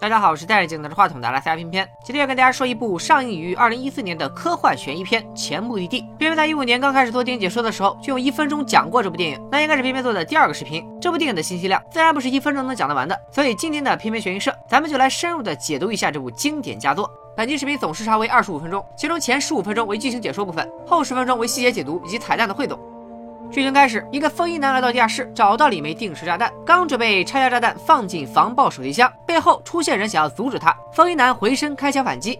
大家好，我是戴着镜拿着话筒的阿拉斯加片片，今天要跟大家说一部上映于二零一四年的科幻悬疑片《前目的地》。偏偏在一五年刚开始做电影解说的时候，就用一分钟讲过这部电影，那应该是偏偏做的第二个视频。这部电影的信息量自然不是一分钟能讲得完的，所以今天的偏偏悬疑社，咱们就来深入的解读一下这部经典佳作。本期视频总时长为二十五分钟，其中前十五分钟为剧情解说部分，后十分钟为细节解读以及彩蛋的汇总。剧情开始，一个风衣男来到地下室，找到了一枚定时炸弹，刚准备拆下炸弹放进防爆手提箱，背后出现人想要阻止他，风衣男回身开枪反击。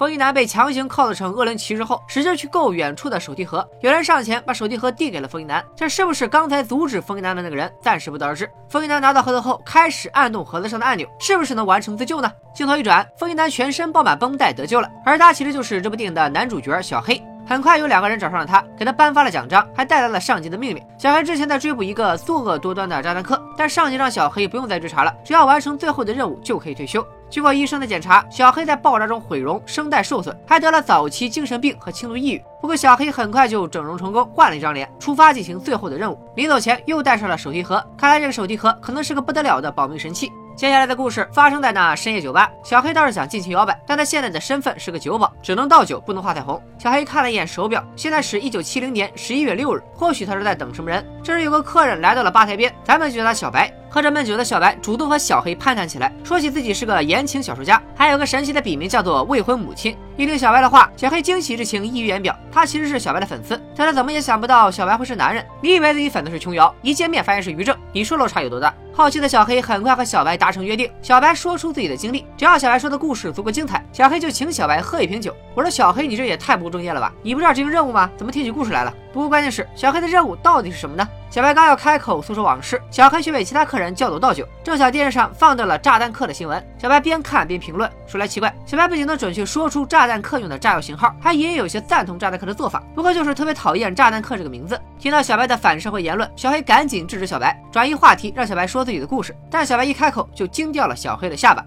风衣男被强行 cos 成恶灵骑士后，使劲去够远处的手提盒。有人上前把手提盒递给了风衣男，这是不是刚才阻止风衣男的那个人？暂时不得而知。风衣男拿到盒子后，开始按动盒子上的按钮，是不是能完成自救呢？镜头一转，风衣男全身包满绷带得救了，而他其实就是这部电影的男主角小黑。很快有两个人找上了他，给他颁发了奖章，还带来了上级的命令。小黑之前在追捕一个作恶多端的炸弹客，但上级让小黑不用再追查了，只要完成最后的任务就可以退休。经过医生的检查，小黑在爆炸中毁容，声带受损，还得了早期精神病和轻度抑郁。不过小黑很快就整容成功，换了一张脸，出发进行最后的任务。临走前又带上了手提盒，看来这个手提盒可能是个不得了的保命神器。接下来的故事发生在那深夜酒吧，小黑倒是想尽情摇摆，但他现在的身份是个酒保，只能倒酒，不能画彩虹。小黑看了一眼手表，现在是一九七零年十一月六日，或许他是在等什么人。这时有个客人来到了吧台边，咱们就叫他小白。喝着闷酒的小白主动和小黑攀谈起来，说起自己是个言情小说家，还有个神奇的笔名叫做未婚母亲。一听小白的话，小黑惊喜之情溢于言表。他其实是小白的粉丝，但他怎么也想不到小白会是男人。你以为自己粉的是琼瑶，一见面发现是于正，你说落差有多大？好奇的小黑很快和小白达成约定，小白说出自己的经历，只要小白说的故事足够精彩，小黑就请小白喝一瓶酒。我说小黑，你这也太不务正业了吧？你不知道执行任务吗？怎么听起故事来了？不过关键是小黑的任务到底是什么呢？小白刚要开口诉说往事，小黑却被其他客人叫走倒酒。正巧电视上放到了炸弹客的新闻，小白边看边评论。说来奇怪，小白不仅能准确说出炸弹客用的炸药型号，还隐隐有些赞同炸弹客的做法。不过就是特别讨厌炸弹客这个名字。听到小白的反社会言论，小黑赶紧制止小白，转移话题，让小白说自己的故事。但小白一开口就惊掉了小黑的下巴。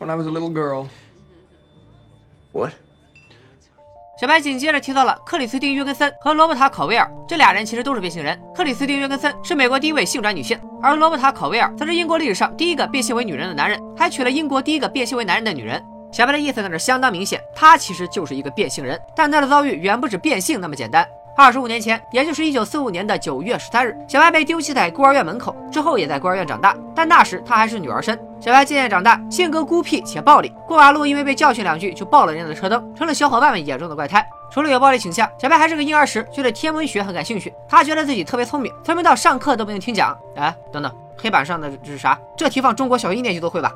When I was a little girl. What? 小白紧接着提到了克里斯汀·约根森和罗伯塔·考威尔，这俩人其实都是变性人。克里斯汀·约根森是美国第一位性转女性，而罗伯塔·考威尔则是英国历史上第一个变性为女人的男人，还娶了英国第一个变性为男人的女人。小白的意思那是相当明显，他其实就是一个变性人，但他的遭遇远不止变性那么简单。二十五年前，也就是一九四五年的九月十三日，小白被丢弃在孤儿院门口，之后也在孤儿院长大。但那时他还是女儿身。小白渐渐长大，性格孤僻且暴力，过马路因为被教训两句就爆了人家的车灯，成了小伙伴们眼中的怪胎。除了有暴力倾向，小白还是个婴儿时就对天文学很感兴趣。他觉得自己特别聪明，聪明到上课都不用听讲。哎，等等，黑板上的这是啥？这题放中国小学一年级都会吧？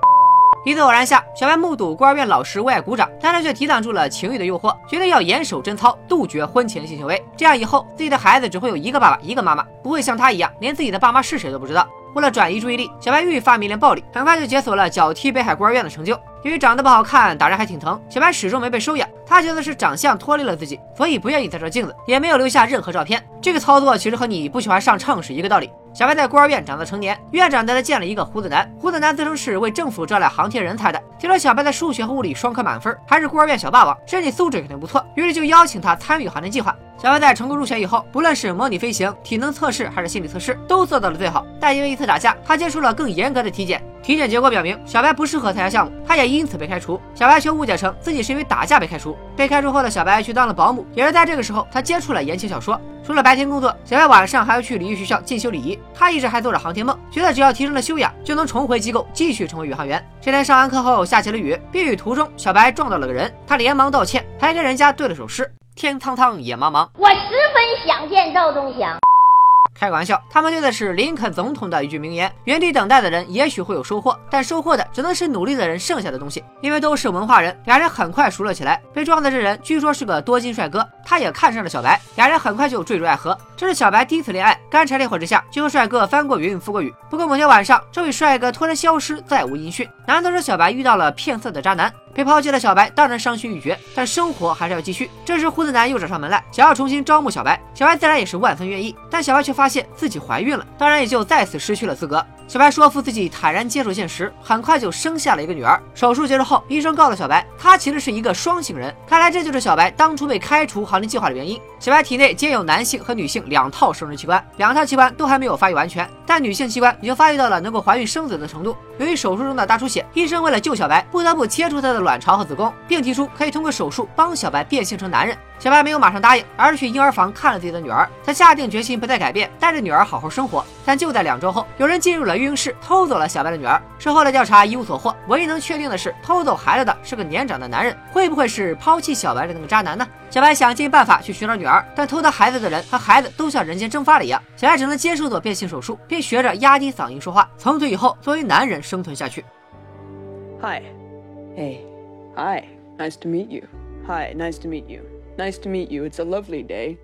一次偶然下，小白目睹孤儿院老师为爱鼓掌，但他却抵挡住了情欲的诱惑，决定要严守贞操，杜绝婚前性行为。这样以后，自己的孩子只会有一个爸爸，一个妈妈，不会像他一样，连自己的爸妈是谁都不知道。为了转移注意力，小白愈发迷恋暴力，很快就解锁了脚踢北海孤儿院的成就。由于长得不好看，打人还挺疼，小白始终没被收养。他觉得是长相脱离了自己，所以不愿意再照镜子，也没有留下任何照片。这个操作其实和你不喜欢上秤是一个道理。小白在孤儿院长到成年，院长带他见了一个胡子男。胡子男自称是为政府招揽航天人才的，听说小白在数学和物理双科满分，还是孤儿院小霸王，身体素质肯定不错，于是就邀请他参与航天计划。小白在成功入学以后，不论是模拟飞行、体能测试还是心理测试，都做到了最好。但因为一次打架，他接受了更严格的体检。体检结果表明，小白不适合参加项目，他也因此被开除。小白却误解成自己是因为打架被开除。被开除后的小白去当了保姆，也是在这个时候，他接触了言情小说。除了白天工作，小白晚上还要去礼仪学校进修礼仪。他一直还做着航天梦，觉得只要提升了修养，就能重回机构继续成为宇航员。这天上完课后，下起了雨，避雨途中，小白撞到了个人，他连忙道歉，还跟人家对了首诗：天苍苍，野茫茫，我十分想见赵忠祥。开个玩笑，他们对的是林肯总统的一句名言：原地等待的人也许会有收获，但收获的只能是努力的人剩下的东西。因为都是文化人，俩人很快熟了起来。被撞的这人据说是个多金帅哥，他也看上了小白，俩人很快就坠入爱河。这是小白第一次恋爱，干柴烈火之下就和帅哥翻过云覆过雨。不过某天晚上，这位帅哥突然消失，再无音讯。难道是小白遇到了骗色的渣男？被抛弃的小白当然伤心欲绝，但生活还是要继续。这时胡子男又找上门来，想要重新招募小白，小白自然也是万分愿意。但小白却发现自己怀孕了，当然也就再次失去了资格。小白说服自己坦然接受现实，很快就生下了一个女儿。手术结束后，医生告诉小白，他其实是一个双性人。看来这就是小白当初被开除航天计划的原因。小白体内兼有男性和女性两套生殖器官，两套器官都还没有发育完全，但女性器官已经发育到了能够怀孕生子的程度。由于手术中的大出血，医生为了救小白，不得不切除她的卵巢和子宫。并提出可以通过手术帮小白变性成男人。小白没有马上答应，而是去婴儿房看了自己的女儿。他下定决心不再改变，带着女儿好好生活。但就在两周后，有人进入了育婴室，偷走了小白的女儿。事后的调查一无所获，唯一能确定的是，偷走孩子的是个年长的男人。会不会是抛弃小白的那个渣男呢？小白想尽办法去寻找女儿，但偷他孩子的人和孩子都像人间蒸发了一样。小白只能接受做变性手术，并学着压低嗓音说话，从此以后作为男人生存下去。嗨，哎 Hi，hey，hi。Nice to meet you. Hi, nice to meet you. Nice to meet you. It's a lovely day.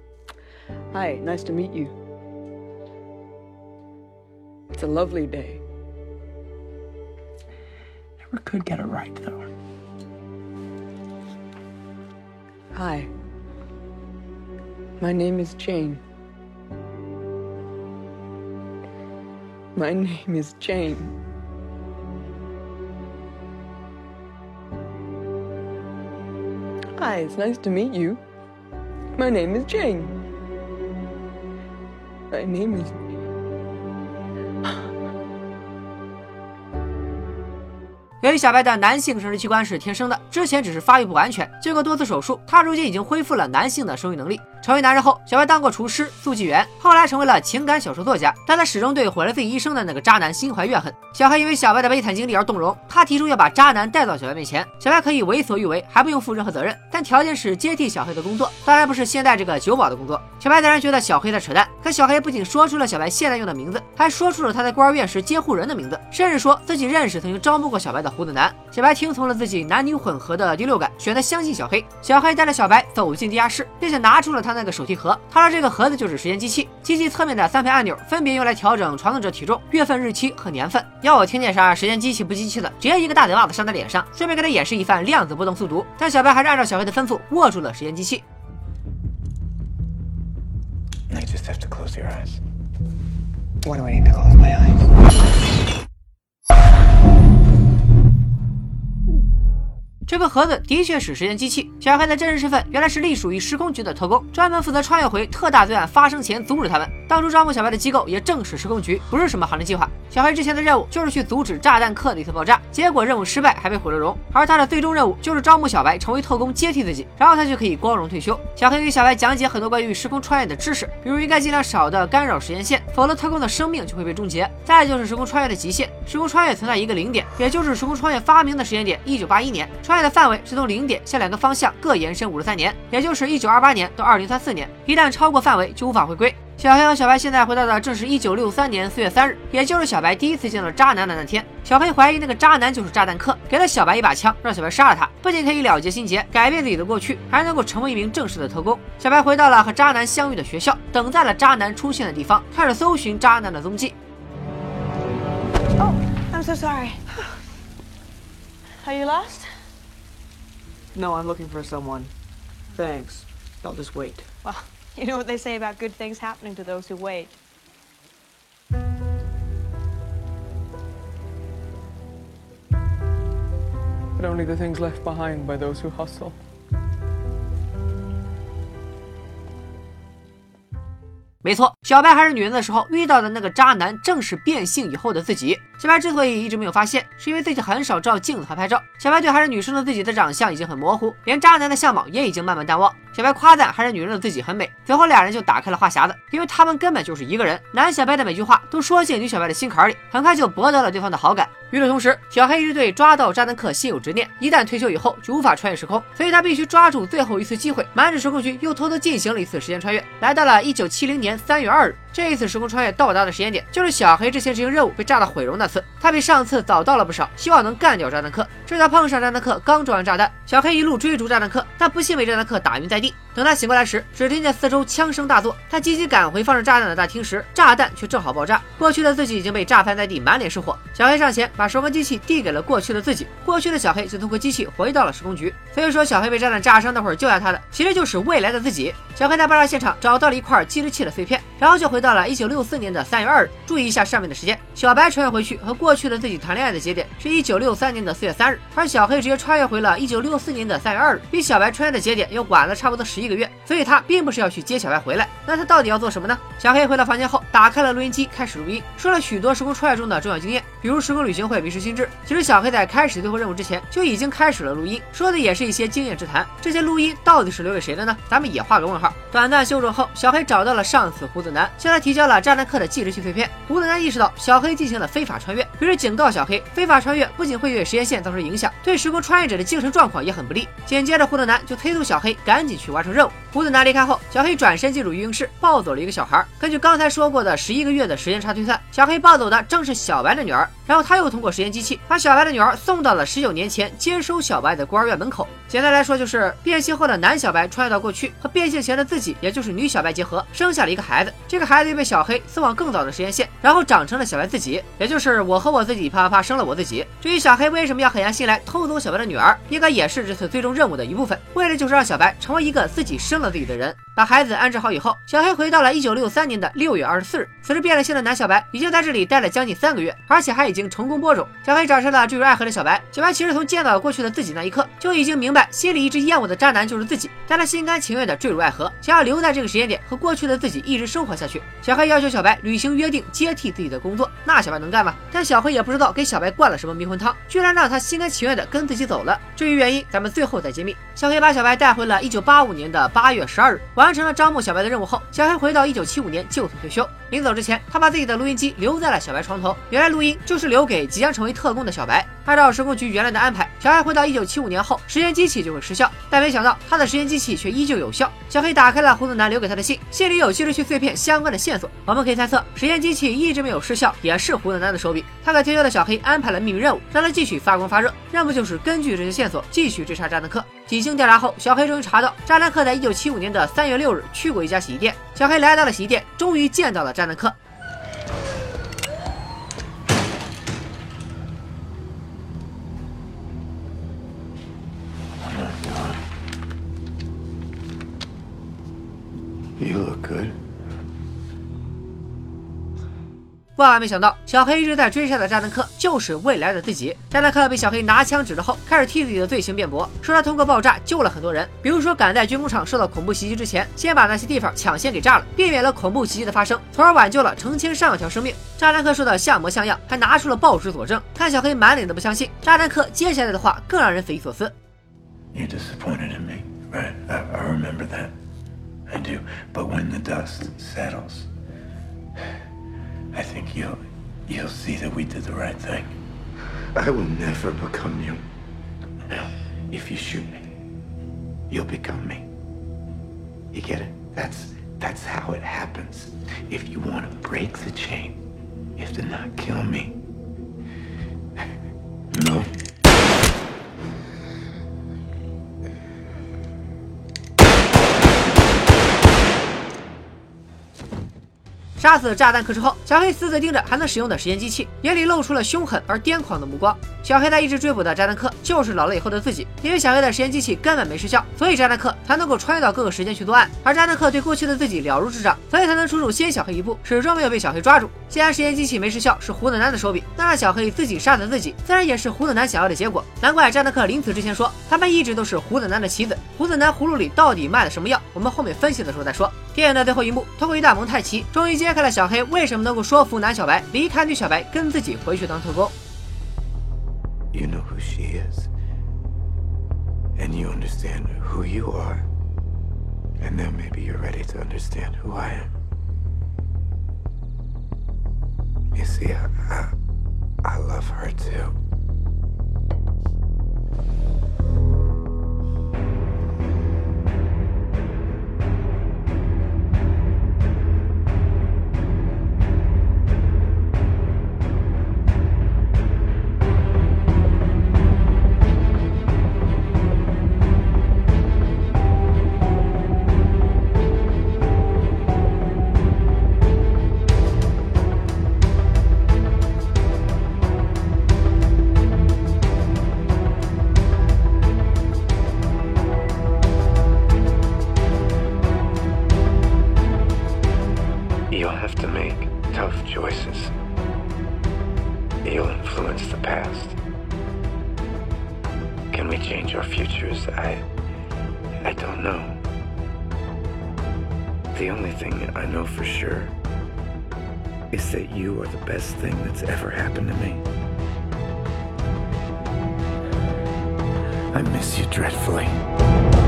Hi, nice to meet you. It's a lovely day. Never could get it right, though. Hi. My name is Jane. My name is Jane. Hi, it's nice to meet you. My name is Jane. My name is 由于小白的男性生殖器官是天生的，之前只是发育不完全，经过多次手术，他如今已经恢复了男性的生育能力。成为男人后，小白当过厨师、速记员，后来成为了情感小说作家。但他始终对毁了自己一生的那个渣男心怀怨恨。小黑因为小白的悲惨经历而动容，他提出要把渣男带到小白面前，小白可以为所欲为，还不用负任何责任，但条件是接替小黑的工作，当然不是现在这个酒保的工作。小白自然觉得小黑在扯淡，可小黑不仅说出了小白现在用的名字，还说出了他在孤儿院时监护人的名字，甚至说自己认识曾经招募过小白的胡子男。小白听从了自己男女混合的第六感，选择相信小黑。小黑带着小白走进地下室，并且拿出了他他那个手提盒。他说这个盒子就是时间机器，机器侧面的三排按钮分别用来调整传送者体重、月份、日期和年份。要我听见啥时间机器不机器的，直接一个大嘴巴子扇他脸上，顺便给他演示一番量子波动速读。但小白还是按照小黑的吩咐握住了时间机器。Why do I need to close my eyes? 这个盒子的确是时间机器。小黑的真实身份原来是隶属于时空局的特工，专门负责穿越回特大罪案发生前阻止他们。当初招募小白的机构也正是时空局，不是什么航天计划。小黑之前的任务就是去阻止炸弹客的一次爆炸，结果任务失败，还被毁了容。而他的最终任务就是招募小白成为特工，接替自己，然后他就可以光荣退休。小黑给小白讲解很多关于时空穿越的知识，比如应该尽量少的干扰时间线，否则特工的生命就会被终结。再就是时空穿越的极限，时空穿越存在一个零点，也就是时空穿越发明的时间点一九八一年。穿的范围是从零点向两个方向各延伸五十三年，也就是一九二八年到二零三四年。一旦超过范围，就无法回归。小黑和小白现在回到的正是一九六三年四月三日，也就是小白第一次见到渣男的那天。小黑怀疑那个渣男就是炸弹客，给了小白一把枪，让小白杀了他，不仅可以了结心结，改变自己的过去，还能够成为一名正式的特工。小白回到了和渣男相遇的学校，等在了渣男出现的地方，开始搜寻渣男的踪迹。Oh, I'm so sorry. Are you lost? No, I'm looking for someone. Thanks. I'll just wait. Well, you know what they say about good things happening to those who wait. But only the things left behind by those who hustle. 没错，小白还是女人的时候遇到的那个渣男，正是变性以后的自己。 小白之所以一直没有发现，是因为自己很少照镜子和拍照。小白对还是女生的自己的长相已经很模糊，连渣男的相貌也已经慢慢淡忘。小白夸赞还是女人的自己很美，随后俩人就打开了话匣子，因为他们根本就是一个人。男小白的每句话都说进女小白的心坎里，很快就博得了对方的好感。与此同时，小黑一直对抓到渣男客心有执念，一旦退休以后就无法穿越时空，所以他必须抓住最后一次机会，瞒着时空局又偷偷进行了一次时间穿越，来到了一九七零年三月二日。这一次时空穿越到达的时间点，就是小黑之前执行任务被炸到毁容那次。他比上次早到了不少，希望能干掉炸弹客。这才碰上炸弹客刚装完炸弹，小黑一路追逐炸弹客，但不幸被炸弹客打晕在地。等他醒过来时，只听见四周枪声大作。他急急赶回放着炸弹的大厅时，炸弹却正好爆炸。过去的自己已经被炸翻在地，满脸是火。小黑上前把时光机器递给了过去的自己，过去的小黑就通过机器回到了时空局。所以说，小黑被炸弹炸伤那会儿救下他的，其实就是未来的自己。小黑在爆炸现场找到了一块计时器的碎片，然后就回到了一九六四年的三月二日。注意一下上面的时间，小白穿越回去和过去的自己谈恋爱的节点是一九六三年的四月三日，而小黑直接穿越回了一九六四年的三月二日，比小白穿越的节点又晚了差不多十一个月。所以他并不是要去接小白回来，那他到底要做什么呢？小黑回到房间后，打开了录音机，开始录音，说了许多时空穿越中的重要经验，比如时空旅行会迷失心智。其实小黑在开始最后任务之前就已经开始了录音，说的也是一些经验之谈。这些录音到底是留给谁的呢？咱们也画个问号。短暂休整后，小黑找到了上司胡子男，向他提交了炸弹客的计时器碎片。胡子男意识到小黑进行了非法穿越，于是警告小黑，非法穿越不仅会对时间线造成影响，对时空穿越者的精神状况也很不利。紧接着，胡子男就催促小黑赶紧去完成任务。胡子男离开后，小黑转身进入育婴室，抱走了一个小孩。根据刚才说过的十一个月的时间差推算，小黑抱走的正是小白的女儿。然后他又通过实验机器把小白的女儿送到了十九年前接收小白的孤儿院门口。简单来说，就是变性后的男小白穿越到过去，和变性前的自己，也就是女小白结合，生下了一个孩子。这个孩子又被小黑送往更早的实验线，然后长成了小白自己，也就是我和我自己啪啪啪生了我自己。至于小黑为什么要狠下心来偷走小白的女儿，应该也是这次最终任务的一部分，为的就是让小白成为一个自己生了自己的人。把孩子安置好以后，小黑回到了一九六三年的六月二十四日。此时变了性的男小白已经在这里待了将近三个月，而且还已经成功播种。小黑找上了坠入爱河的小白。小白其实从见到过去的自己那一刻就已经明白，心里一直厌恶的渣男就是自己，但他心甘情愿的坠入爱河，想要留在这个时间点和过去的自己一直生活下去。小黑要求小白履行约定，接替自己的工作。那小白能干吗？但小黑也不知道给小白灌了什么迷魂汤，居然让他心甘情愿的跟自己走了。至于原因，咱们最后再揭秘。小黑把小白带回了一九八五年的八月十二日，完成了招募小白的任务后，小黑回到一九七五年就此退休。临走之前，他把自己的录音机留在了小白床头。原来录音就是留给即将成为特工的小白。按照时空局原来的安排，小黑回到一九七五年后，时间机器就会失效。但没想到他的时间机器却依旧有效。小黑打开了胡子男留给他的信，信里有计时器碎片相关的线索。我们可以猜测，时间机器一直没有失效，也是胡子男的手笔。他给退休的小黑安排了秘密任务，让他继续发光发热。任务就是根据这些线索继续追查炸弹客。几经调查后，小黑终于查到炸弹客在一九七五年的三月六日去过一家洗衣店。小黑来到了洗衣店，终于见到了炸弹客。万万没想到，小黑一直在追杀的炸弹客就是未来的自己。炸弹客被小黑拿枪指着后，开始替自己的罪行辩驳，说他通过爆炸救了很多人，比如说赶在军工厂受到恐怖袭击之前，先把那些地方抢先给炸了，避免了恐怖袭击的发生，从而挽救了成千上万条生命。炸弹客说的像模像样，还拿出了报纸佐证。看小黑满脸的不相信，炸弹客接下来的话更让人匪夷所思。Right? I remember that. I do. But when the dust settles, I think you'll you'll see that we did the right thing. I will never become you. If you shoot me, you'll become me. You get it? That's that's how it happens. If you want to break the chain, you have to not kill me. No. 杀死炸弹客之后，小黑死死盯着还能使用的时间机器，眼里露出了凶狠而癫狂的目光。小黑在一直追捕的炸弹客就是老了以后的自己，因为小黑的时间机器根本没失效，所以炸弹客才能够穿越到各个时间去作案。而炸弹客对过去的自己了如指掌，所以才能出手先小黑一步，始终没有被小黑抓住。既然时间机器没失效是胡子男的手笔，那让小黑自己杀死自己，自然也是胡子男想要的结果。难怪炸弹客临死之前说他们一直都是胡子男的棋子。胡子男葫芦里到底卖了什么药？我们后面分析的时候再说。电影的最后一幕，通过一段蒙太奇，终于揭开了小黑为什么能够说服男小白离开女小白，跟自己回去当特工。You know who she is. And you understand who you are. And now maybe you're ready to understand who I am. You see, I, I, I love her too. Change our futures? I. I don't know. The only thing I know for sure is that you are the best thing that's ever happened to me. I miss you dreadfully.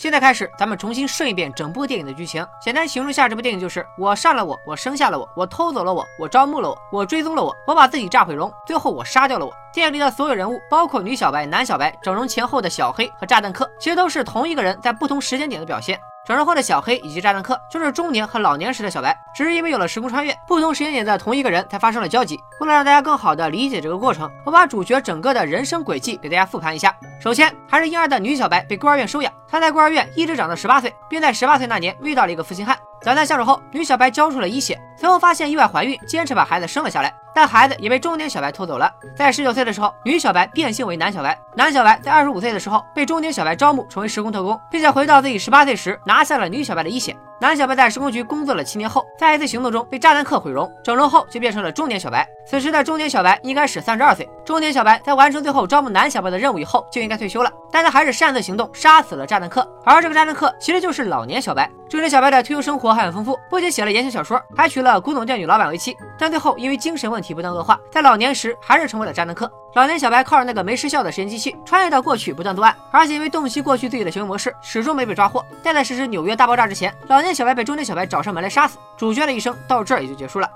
现在开始，咱们重新顺一遍整部电影的剧情。简单形容下，这部电影就是：我杀了我，我生下了我，我偷走了我，我招募了我，我追踪了我，我把自己炸毁容，最后我杀掉了我。电影里的所有人物，包括女小白、男小白，整容前后的小黑和炸弹客，其实都是同一个人在不同时间点的表现。整容后的小黑以及炸弹客，就是中年和老年时的小白，只是因为有了时空穿越，不同时间点的同一个人才发生了交集。为了让大家更好的理解这个过程，我把主角整个的人生轨迹给大家复盘一下。首先，还是婴儿的女小白被孤儿院收养，她在孤儿院一直长到十八岁，并在十八岁那年遇到了一个负心汉。短暂相处后，女小白交出了一血，随后发现意外怀孕，坚持把孩子生了下来，但孩子也被中年小白偷走了。在十九岁的时候，女小白变性为男小白，男小白在二十五岁的时候被中年小白招募成为时空特工，并且回到自己十八岁时拿下了女小白的一血。男小白在施工局工作了七年后，在一次行动中被炸弹客毁容，整容后就变成了中年小白。此时的中年小白应该是三十二岁。中年小白在完成最后招募男小白的任务以后就应该退休了，但他还是擅自行动，杀死了炸弹客。而这个炸弹客其实就是老年小白。中年小白的退休生活还很丰富，不仅写了言情小说，还娶了古董店女老板为妻。但最后因为精神问题不断恶化，在老年时还是成为了炸弹客。老年小白靠着那个没失效的实验机器穿越到过去，不断作案，而且因为洞悉过去自己的行为模式，始终没被抓获。但在实施纽约大爆炸之前，老年小白被中年小白找上门来杀死。主角的一生到这儿也就结束了。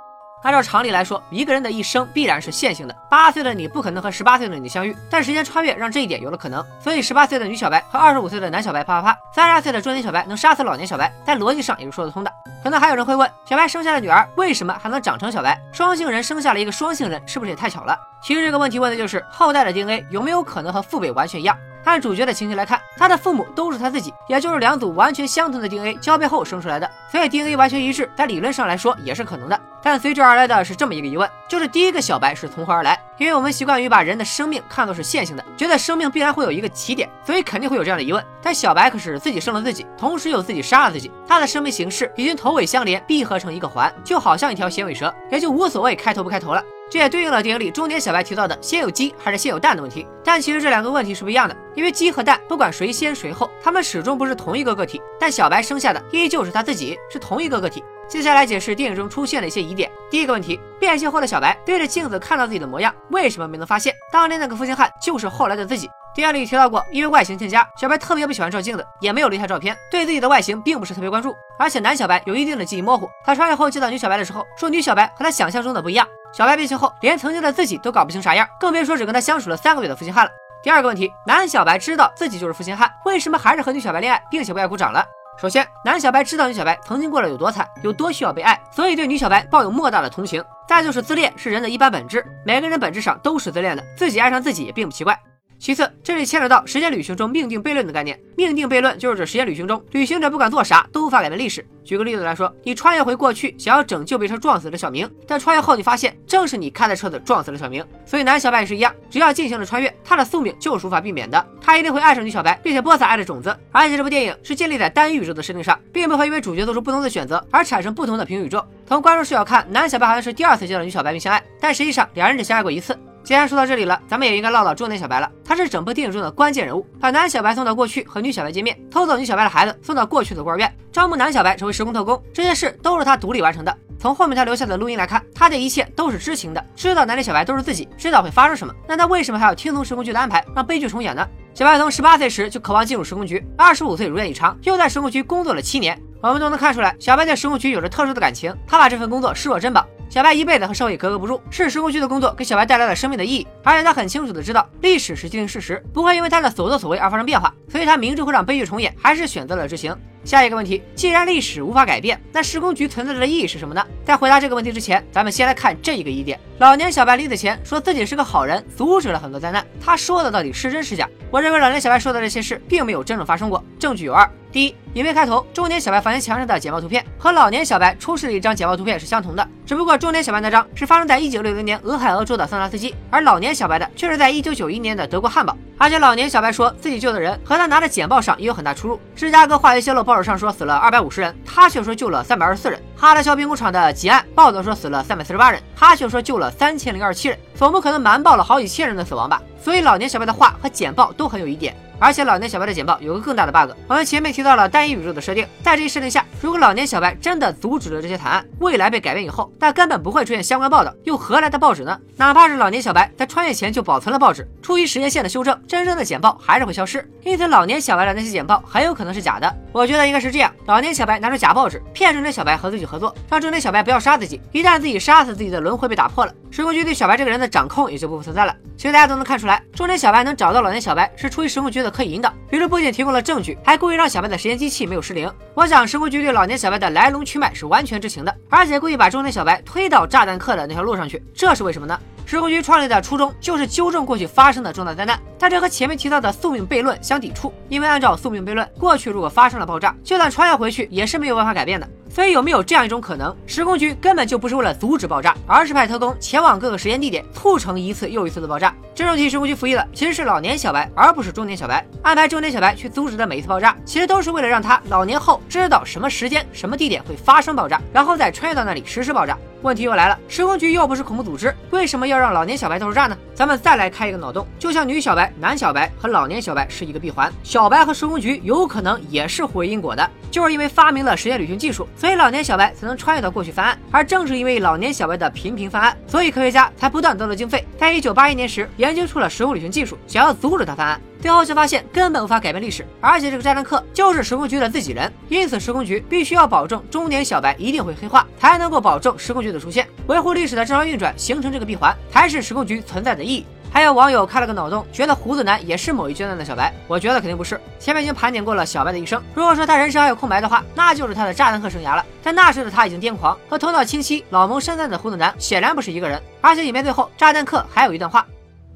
按照常理来说，一个人的一生必然是线性的。八岁的你不可能和十八岁的你相遇，但时间穿越让这一点有了可能。所以，十八岁的女小白和二十五岁的男小白啪啪啪，三十二岁的中年小白能杀死老年小白，在逻辑上也是说得通的。可能还有人会问，小白生下的女儿为什么还能长成小白？双性人生下了一个双性人，是不是也太巧了？其实这个问题问的就是后代的 DNA 有没有可能和父辈完全一样？按主角的情节来看，他的父母都是他自己，也就是两组完全相同的 DNA 交配后生出来的，所以 DNA 完全一致，在理论上来说也是可能的。但随之而来的是这么一个疑问，就是第一个小白是从何而来？因为我们习惯于把人的生命看作是线性的，觉得生命必然会有一个起点，所以肯定会有这样的疑问。但小白可是自己生了自己，同时又自己杀了自己，他的生命形式已经头尾相连，闭合成一个环，就好像一条衔尾蛇，也就无所谓开头不开头了。这也对应了电影里中年小白提到的先有鸡还是先有蛋的问题。但其实这两个问题是不一样的，因为鸡和蛋不管谁先谁后，它们始终不是同一个个体。但小白生下的依旧是他自己，是同一个个体。接下来解释电影中出现的一些疑点。第一个问题，变性后的小白对着镜子看到自己的模样，为什么没能发现当年那个负心汉就是后来的自己？电影里提到过，因为外形欠佳，小白特别不喜欢照镜子，也没有留下照片，对自己的外形并不是特别关注。而且男小白有一定的记忆模糊，他穿越后见到女小白的时候，说女小白和他想象中的不一样。小白变性后，连曾经的自己都搞不清啥样，更别说只跟他相处了三个月的负心汉了。第二个问题，男小白知道自己就是负心汉，为什么还是和女小白恋爱，并且为爱鼓掌了？首先，男小白知道女小白曾经过得有多惨，有多需要被爱，所以对女小白抱有莫大的同情。再就是自恋是人的一般本质，每个人本质上都是自恋的，自己爱上自己也并不奇怪。其次，这里牵扯到时间旅行中命定悖论的概念。命定悖论就是指时间旅行中，旅行者不管做啥都无法改变历史。举个例子来说，你穿越回过去，想要拯救被车撞死的小明，但穿越后你发现正是你开的车子撞死了小明。所以男小白也是一样，只要进行了穿越，他的宿命就是无法避免的，他一定会爱上女小白，并且播撒爱的种子。而且这部电影是建立在单一宇宙的设定上，并不会因为主角做出不同的选择而产生不同的平行宇宙。从观众视角看，男小白好像是第二次见到女小白并相爱，但实际上两人只相爱过一次。既然说到这里了，咱们也应该唠唠中年小白了。他是整部电影中的关键人物，把男小白送到过去和女小白见面，偷走女小白的孩子送到过去的孤儿院，招募男小白成为时空特工，这些事都是他独立完成的。从后面他留下的录音来看，他这一切都是知情的，知道男女小白都是自己，知道会发生什么。那他为什么还要听从时空局的安排，让悲剧重演呢？小白从十八岁时就渴望进入时空局，二十五岁如愿以偿，又在时空局工作了七年。我们都能看出来，小白对时空局有着特殊的感情，他把这份工作视若珍宝。小白一辈子和社会格格不入，是时空局的工作给小白带来了生命的意义，而且他很清楚的知道历史是既定事实，不会因为他的所作所为而发生变化，所以他明知会让悲剧重演，还是选择了执行。下一个问题，既然历史无法改变，那时空局存在的意义是什么呢？在回答这个问题之前，咱们先来看这一个疑点：老年小白临死前说自己是个好人，阻止了很多灾难，他说的到底是真是假？我认为老年小白说的这些事并没有真正发生过，证据有二。第一，影片开头中年小白房间墙上的简报图片和老年小白出示的一张简报图片是相同的，只不过中年小白那张是发生在一九六零年俄亥俄州的桑拿斯基，而老年小白的却是在一九九一年的德国汉堡。而且老年小白说自己救的人和他拿的简报上也有很大出入。芝加哥化学泄漏报纸上说死了二百五十人，他却说救了三百二十四人。哈德肖兵工厂的劫案报道说死了三百四十八人，他却说救了三千零二十七人，总不可能瞒报了好几千人的死亡吧？所以老年小白的话和简报都很有疑点。而且老年小白的简报有个更大的 bug，我们前面提到了单一宇宙的设定，在这一设定下，如果老年小白真的阻止了这些惨案，未来被改变以后，那根本不会出现相关报道，又何来的报纸呢？哪怕是老年小白在穿越前就保存了报纸，出于时间线的修正，真正的简报还是会消失，因此老年小白的那些简报很有可能是假的。我觉得应该是这样：老年小白拿出假报纸，骗中年小白和自己合作，让中年小白不要杀自己。一旦自己杀死自己的轮回被打破了，时空局对小白这个人的掌控也就不复存在了。其实大家都能看出来，中年小白能找到老年小白是出于时空局的可以引导，比如不仅提供了证据，还故意让小白的时间机器没有失灵。我想时空局对老年小白的来龙去脉是完全知情的，而且故意把中年小白推到炸弹客的那条路上去，这是为什么呢？时空局创立的初衷就是纠正过去发生的重大灾难，但这和前面提到的宿命悖论相抵触，因为按照宿命悖论，过去如果发生了爆炸，就算穿越回去也是没有办法改变的。所以有没有这样一种可能，时空局根本就不是为了阻止爆炸，而是派特工前往各个实验地点，促成一次又一次的爆炸？这种替时空局服役的其实是老年小白，而不是中年小白。安排中年小白去阻止的每一次爆炸，其实都是为了让他老年后知道什么时间、什么地点会发生爆炸，然后再穿越到那里实施爆炸。问题又来了，时空局又不是恐怖组织，为什么要让老年小白投入炸呢？咱们再来开一个脑洞，就像女小白、男小白和老年小白是一个闭环，小白和时空局有可能也是互为因果的。就是因为发明了时间旅行技术，所以老年小白才能穿越到过去犯案。而正是因为老年小白的频频犯案，所以科学家才不断得到经费，在一九八一年时研究出了时空旅行技术，想要阻止他犯案。最后却发现根本无法改变历史，而且这个炸弹客就是时空局的自己人，因此时空局必须要保证中年小白一定会黑化，才能够保证时空局的出现，维护历史的正常运转，形成这个闭环，才是时空局存在的意义。还有网友开了个脑洞，觉得胡子男也是某一阶段的小白。我觉得肯定不是。前面已经盘点过了小白的一生，如果说他人生还有空白的话，那就是他的炸弹客生涯了。但那时的他已经癫狂，和头脑清晰、老谋深算的胡子男显然不是一个人。而且影片最后，炸弹客还有一段话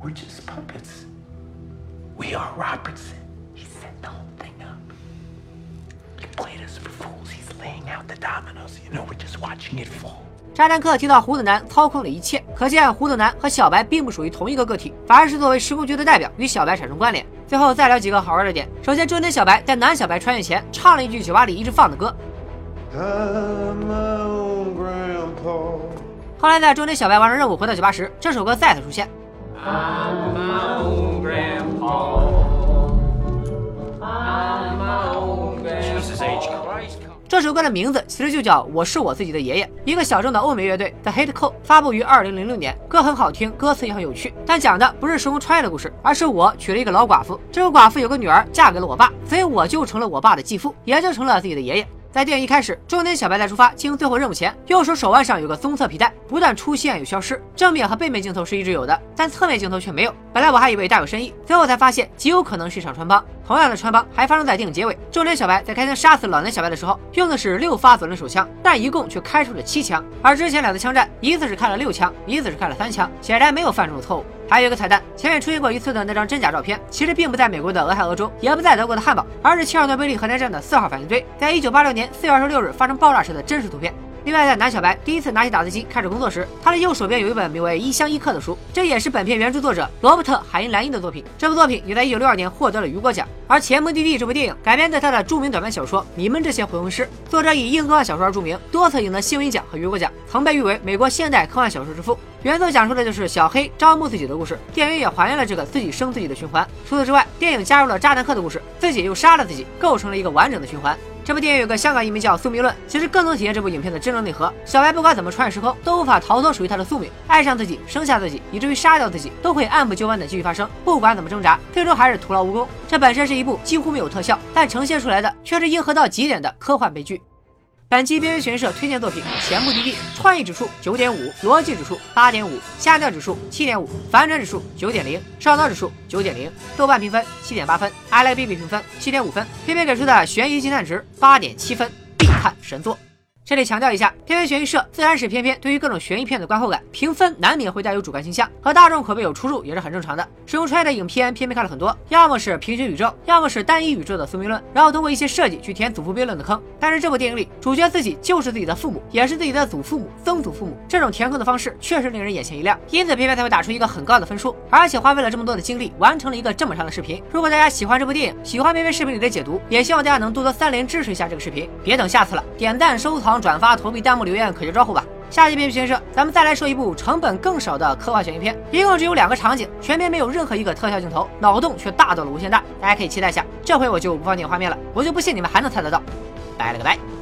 ：“We're just puppets. We are Robertson. He set the whole thing up. He played us for fools. He's laying out the dominoes. You know, we're just watching it fall.” 炸弹客提到胡子男操控了一切，可见胡子男和小白并不属于同一个个体，反而是作为时空局的代表与小白产生关联。最后再聊几个好玩的点。首先，中年小白在男小白穿越前唱了一句酒吧里一直放的歌。后来在中年小白完成任务回到酒吧时，这首歌再次出现。这首歌的名字其实就叫《我是我自己的爷爷》，一个小众的欧美乐队 The Hit Co 发布于二零零六年，歌很好听，歌词也很有趣，但讲的不是时空穿越的故事，而是我娶了一个老寡妇，这个寡妇有个女儿嫁给了我爸，所以我就成了我爸的继父，也就成了自己的爷爷。在电影一开始，中年小白在出发进行最后任务前，右手手腕上有个棕色皮带，不断出现又消失。正面和背面镜头是一直有的，但侧面镜头却没有。本来我还以为大有深意，最后才发现极有可能是一场穿帮。同样的穿帮还发生在电影结尾，中年小白在开枪杀死老年小白的时候，用的是六发左轮手枪，但一共却开出了七枪。而之前两次枪战，一次是开了六枪，一次是开了三枪，显然没有犯这种错误。还有一个彩蛋，前面出现过一次的那张真假照片，其实并不在美国的俄亥俄州，也不在德国的汉堡，而是切尔诺贝利核电站的四号反应堆，在一九八六年四月二十六日发生爆炸时的真实图片。另外，在南小白第一次拿起打字机开始工作时，他的右手边有一本名为《一乡一客》的书，这也是本片原著作者罗伯特·海因莱因的作品。这部作品也在一九六二年获得了雨果奖。而《前目的地》这部电影改编自他的著名短篇小说《你们这些回魂师》，作者以硬科幻小说而著名，多次赢得新闻奖和雨果奖，曾被誉为美国现代科幻小说之父。原作讲述的就是小黑招募自己的故事，电影也还原了这个自己生自己的循环。除此之外，电影加入了炸弹客的故事，自己又杀了自己，构成了一个完整的循环。这部电影有个香港译名叫《宿命论》，其实更能体现这部影片的真正内核。小白不管怎么穿越时空，都无法逃脱属于他的宿命，爱上自己，生下自己，以至于杀掉自己，都会按部就班的继续发生。不管怎么挣扎，最终还是徒劳无功。这本身是一部几乎没有特效，但呈现出来的却是硬核到极点的科幻悲剧。本期边缘悬社推荐作品《前目的地》，创意指数九点五，逻辑指数八点五，下掉指数七点五，反转指数九点零，上脑指数九点零，豆瓣评分七点八分，i like baby 评分七点五分，片片给出的悬疑惊叹值八点七分，必看神作。这里强调一下，偏偏悬疑社自然是偏偏对于各种悬疑片的观后感评分难免会带有主观倾向，和大众口碑有出入也是很正常的。使用出来的影片偏偏看了很多，要么是平行宇宙，要么是单一宇宙的宿命论，然后通过一些设计去填祖父悖论的坑。但是这部电影里，主角自己就是自己的父母，也是自己的祖父母、曾祖父母，这种填坑的方式确实令人眼前一亮，因此偏偏才会打出一个很高的分数，而且花费了这么多的精力完成了一个这么长的视频。如果大家喜欢这部电影，喜欢偏偏视频里的解读，也希望大家能多多三连支持一下这个视频，别等下次了，点赞、收藏。转发、投币、弹幕、留言，可接招呼吧！下期片先生，咱们再来说一部成本更少的科幻悬疑片，一共只有两个场景，全片没有任何一个特效镜头，脑洞却大到了无限大，大家可以期待一下。这回我就不放电影画面了，我就不信你们还能猜得到。拜了个拜。